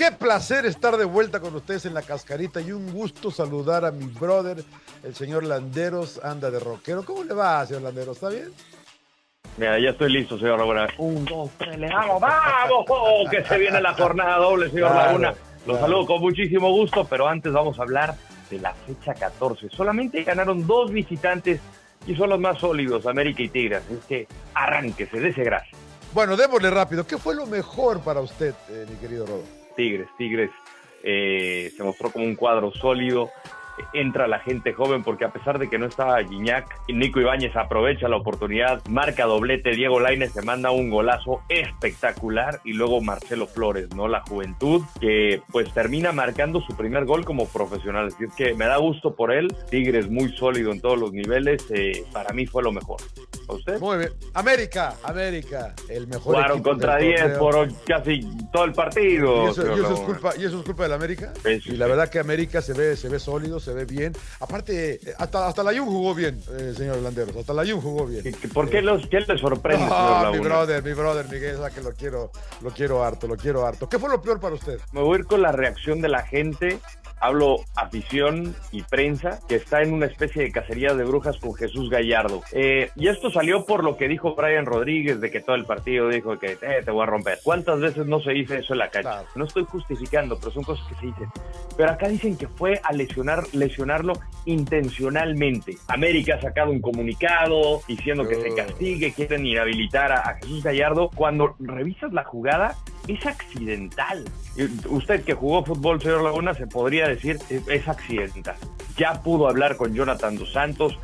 Qué placer estar de vuelta con ustedes en la cascarita y un gusto saludar a mi brother, el señor Landeros, anda de rockero. ¿Cómo le va, señor Landeros? ¿Está bien? Mira, ya estoy listo, señor Laguna. Un, dos, tres, le damos, ¡vamos! Oh, que se viene la jornada doble, señor Claro, Laguna. Los claro. saludo con muchísimo gusto, pero antes vamos a hablar de la fecha 14. Solamente ganaron dos visitantes y son los más sólidos, América y Tigres. Es que arránquese, dése gracia. Bueno, démosle rápido. ¿Qué fue lo mejor para usted, eh, mi querido Rodo? Tigres, Tigres eh, se mostró como un cuadro sólido. Entra la gente joven porque a pesar de que no estaba Guiñac, Nico Ibáñez aprovecha la oportunidad, marca doblete, Diego Lainez se manda un golazo espectacular y luego Marcelo Flores, ¿no? La juventud que pues termina marcando su primer gol como profesional. Es decir, que me da gusto por él. Tigres muy sólido en todos los niveles. eh, para mí fue lo mejor. ¿A usted? Muy bien. América, América, el mejor Jugaron contra del 10 torneo. por casi todo el partido. ¿Y eso, señor y eso es culpa, ¿Y eso es culpa del América? Sí, sí, y la verdad que América se ve, se ve sólido, se ve bien. Aparte, eh, hasta, hasta la Jun jugó bien, eh, señor Landeros. Hasta la Jun jugó bien. ¿Qué- qué- ¿Por qué, los, qué le sorprende, señor Ah, mi brother, mi brother Miguel, sabe que lo quiero, lo quiero harto, lo quiero harto. ¿Qué fue lo peor para usted? Me voy a ir con la reacción de la gente. Hablo afición y prensa, que está en una especie de cacería de brujas con Jesús Gallardo. Eh, y esto salió por lo que dijo Brian Rodríguez, de que todo el partido dijo que eh, te voy a romper. ¿Cuántas veces no se dice eso en la cancha? Claro. No estoy justificando, pero son cosas que se dicen. Pero acá dicen que fue a lesionar, lesionarlo intencionalmente. América ha sacado un comunicado diciendo que se Oh. castigue, quieren inhabilitar a, a Jesús Gallardo. Cuando revisas la jugada, es accidental. Usted que jugó fútbol, señor Laguna, se podría decir es accidental. Ya pudo hablar con Jonathan Dos Santos,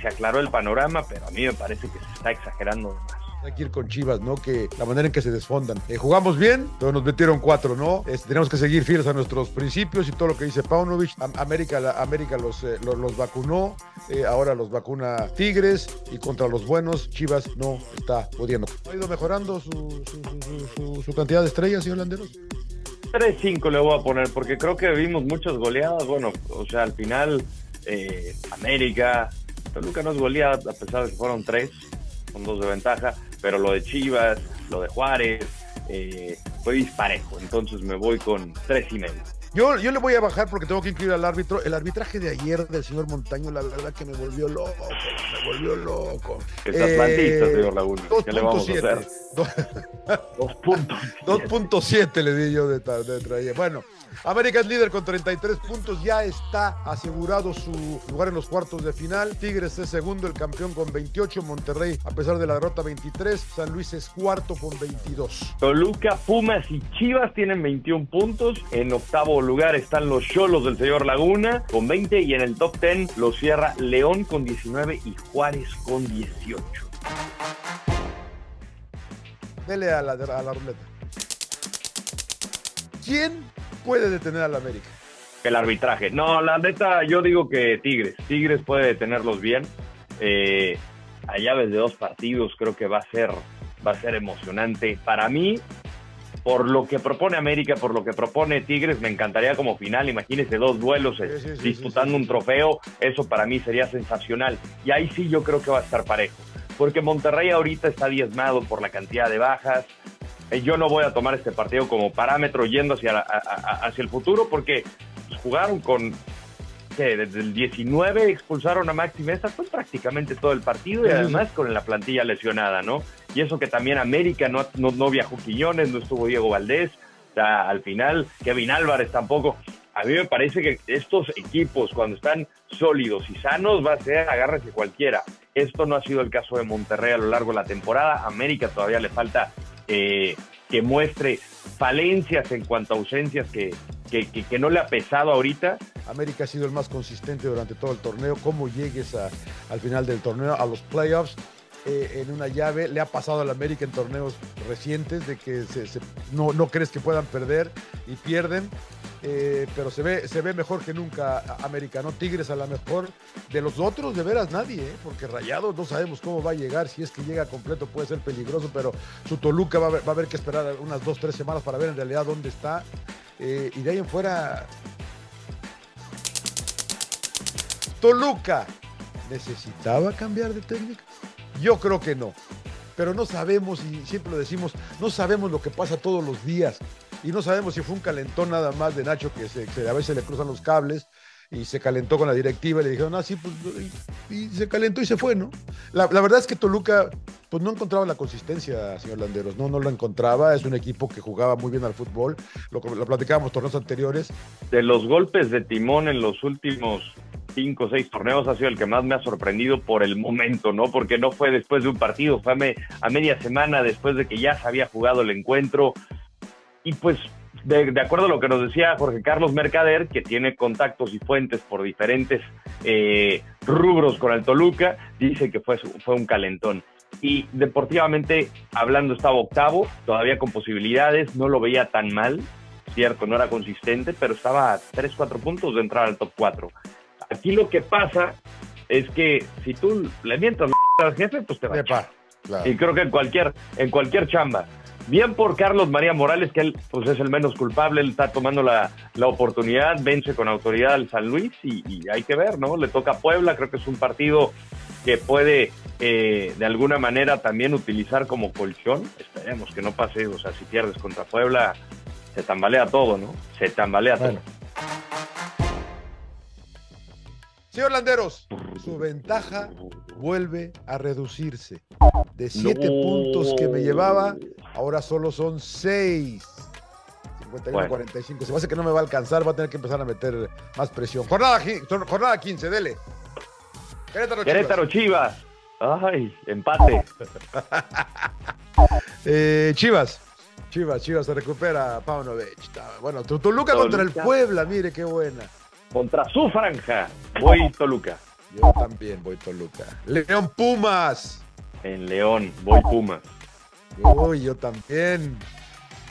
se aclaró el panorama, pero a mí me parece que se está exagerando más. Hay que ir con Chivas, ¿no? Que la manera en que se desfondan. Eh, jugamos bien, pero nos metieron cuatro, ¿no? Este, tenemos que seguir fieles a nuestros principios y todo lo que dice Paunovic. Am- América, la- América los, eh, los, los vacunó, eh, ahora los vacuna Tigres y contra los buenos Chivas no está pudiendo. ¿Ha ido mejorando su, su, su- cantidad de estrellas, señor Landeros? 3-5 le voy a poner, porque creo que vimos muchas goleadas. Bueno, o sea, al final, América, Toluca no es goleada, a pesar de que fueron tres, con dos de ventaja, pero lo de Chivas, lo de Juárez, eh, fue disparejo. Entonces me voy con tres y medio. Yo, yo le voy a bajar porque tengo que incluir al árbitro. El arbitraje de ayer del señor Montaño, la verdad que me volvió loco, me volvió loco. Es atlantista, Eh, señor Laguna. ¿Qué le vamos a 2.7. hacer? Do- Dos puntos. 2.7 le di yo de, de traía. Bueno, América es líder con 33 puntos, ya está asegurado su lugar en los cuartos de final. Tigres es segundo, el campeón con 28. Monterrey, a pesar de la derrota, 23. San Luis es cuarto con 22. Toluca, Pumas y Chivas tienen 21 puntos. En octavo lugar están los Cholos del señor Laguna con 20 y en el top 10 los cierra León con 19 y Juárez con 18. Dele a la, a la ruleta. ¿Quién puede detener al América? El arbitraje. No, la neta, yo digo que Tigres. Tigres puede detenerlos bien. Eh, a llaves de dos partidos creo que va a ser va a ser emocionante. Para mí, por lo que propone América, por lo que propone Tigres, me encantaría como final. Imagínense dos duelos eh, Sí, sí, sí, disputando un trofeo. Eso para mí sería sensacional. Y ahí sí yo creo que va a estar parejo. Porque Monterrey ahorita está diezmado por la cantidad de bajas. Eh, Yo no voy a tomar este partido como parámetro yendo hacia, la- a- a- hacia el futuro porque jugaron con que desde el 19 expulsaron a Maxi Mesa, fue prácticamente todo el partido y además con la plantilla lesionada, ¿no? Y eso que también América no, no, no viajó Quiñones, no estuvo Diego Valdés, o al final Kevin Álvarez tampoco. A mí me parece que estos equipos, cuando están sólidos y sanos, va a ser agárrese cualquiera. Esto no ha sido el caso de Monterrey a lo largo de la temporada. América todavía le falta eh, que muestre falencias en cuanto a ausencias que, que, que- no le ha pesado ahorita. América ha sido el más consistente durante todo el torneo. Cómo llegues al final del torneo, a los playoffs, eh, en una llave. Le ha pasado al América en torneos recientes de que no, crees que puedan perder y pierden. Eh, pero se ve, mejor que nunca América, ¿no? Tigres a la mejor. De los otros, de veras nadie, ¿eh? porque Rayados no sabemos cómo va a llegar. Si es que llega completo puede ser peligroso, pero su Toluca va a, haber, que esperar unas dos, tres semanas para ver en realidad dónde está. Y de ahí en fuera, Toluca necesitaba cambiar de técnica. Yo creo que no. Pero no sabemos, y siempre lo decimos, no sabemos lo que pasa todos los días. y no sabemos si fue un calentón nada más de Nacho que, a veces le cruzan los cables y se calentó con la directiva y le dijeron, ah, sí, pues, y, se calentó y se fue, ¿no? La, verdad es que Toluca, pues no encontraba la consistencia, señor Landeros, no, no lo encontraba, es un equipo que jugaba muy bien al fútbol, lo, lo platicábamos torneos anteriores. De los golpes de timón en los últimos cinco o seis torneos ha sido el que más me ha sorprendido por el momento, ¿no? Porque no fue después de un partido, fue a, media semana después de que ya se había jugado el encuentro. Y pues, de, acuerdo a lo que nos decía Jorge Carlos Mercader, que tiene contactos y fuentes por diferentes eh, rubros con el Toluca, dice que fue, fue un calentón. Y deportivamente hablando estaba octavo, todavía con posibilidades, no lo veía tan mal, cierto, no era consistente, pero estaba a 3, 4 puntos de entrar al top 4. Aquí lo que pasa es que si tú le mientas al jefe, pues te va a Y creo que en cualquier, en cualquier chamba. Bien por Carlos María Morales, que él pues es el menos culpable, él está tomando la, oportunidad, vence con autoridad al San Luis y, hay que ver, ¿no? Le toca a Puebla, creo que es un partido que puede eh, de alguna manera también utilizar como colchón. Esperemos que no pase, o sea, si pierdes contra Puebla, se tambalea todo, ¿no? Se tambalea todo. Señor Landeros, su ventaja vuelve a reducirse. De siete puntos que me llevaba, ahora solo son seis. 51 45. Se me hace que no me va a alcanzar, va a tener que empezar a meter más presión. Jornada, jornada 15, dele. Querétaro, Querétaro Chivas. Ay, empate. eh, Chivas. Chivas, Chivas se recupera Paunovic. Bueno, Toluca contra el Puebla, mire qué buena contra su franja. Voy Toluca. Yo también voy Toluca. León Pumas. En León, voy Pumas. Uy, yo también.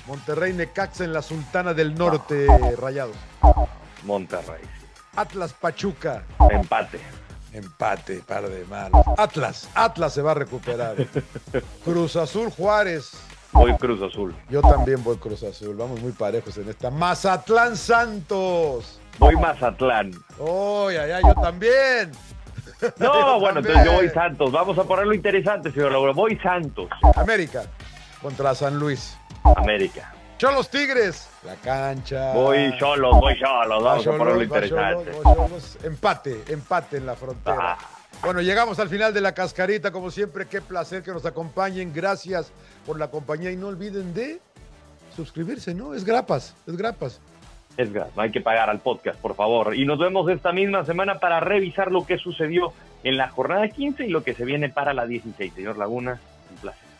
Monterrey Necaxa en la Sultana del Norte, Rayados. Monterrey. Atlas Pachuca. Empate. Empate, par de manos. Atlas, Atlas se va a recuperar. Cruz Azul Juárez. Voy Cruz Azul. Yo también voy Cruz Azul. Vamos muy parejos en esta. Mazatlán Santos. Voy Mazatlán. Oh, ya, ya, yo también. No, bueno, entonces yo voy Santos. Vamos a ponerlo interesante, señor Laura. Voy Santos. América contra San Luis. América. Cholos Tigres. La cancha. Voy Cholos, voy Cholos. Vamos a ponerlo interesante. Empate, empate en la frontera. Ah. Bueno, llegamos al final de la cascarita. Como siempre, qué placer que nos acompañen. Gracias por la compañía y no olviden de suscribirse, ¿no? Es grapas, es grapas. Es grapas, hay que pagar al podcast, por favor. Y nos vemos esta misma semana para revisar lo que sucedió en la jornada 15 y lo que se viene para la 16. Señor Laguna, un placer.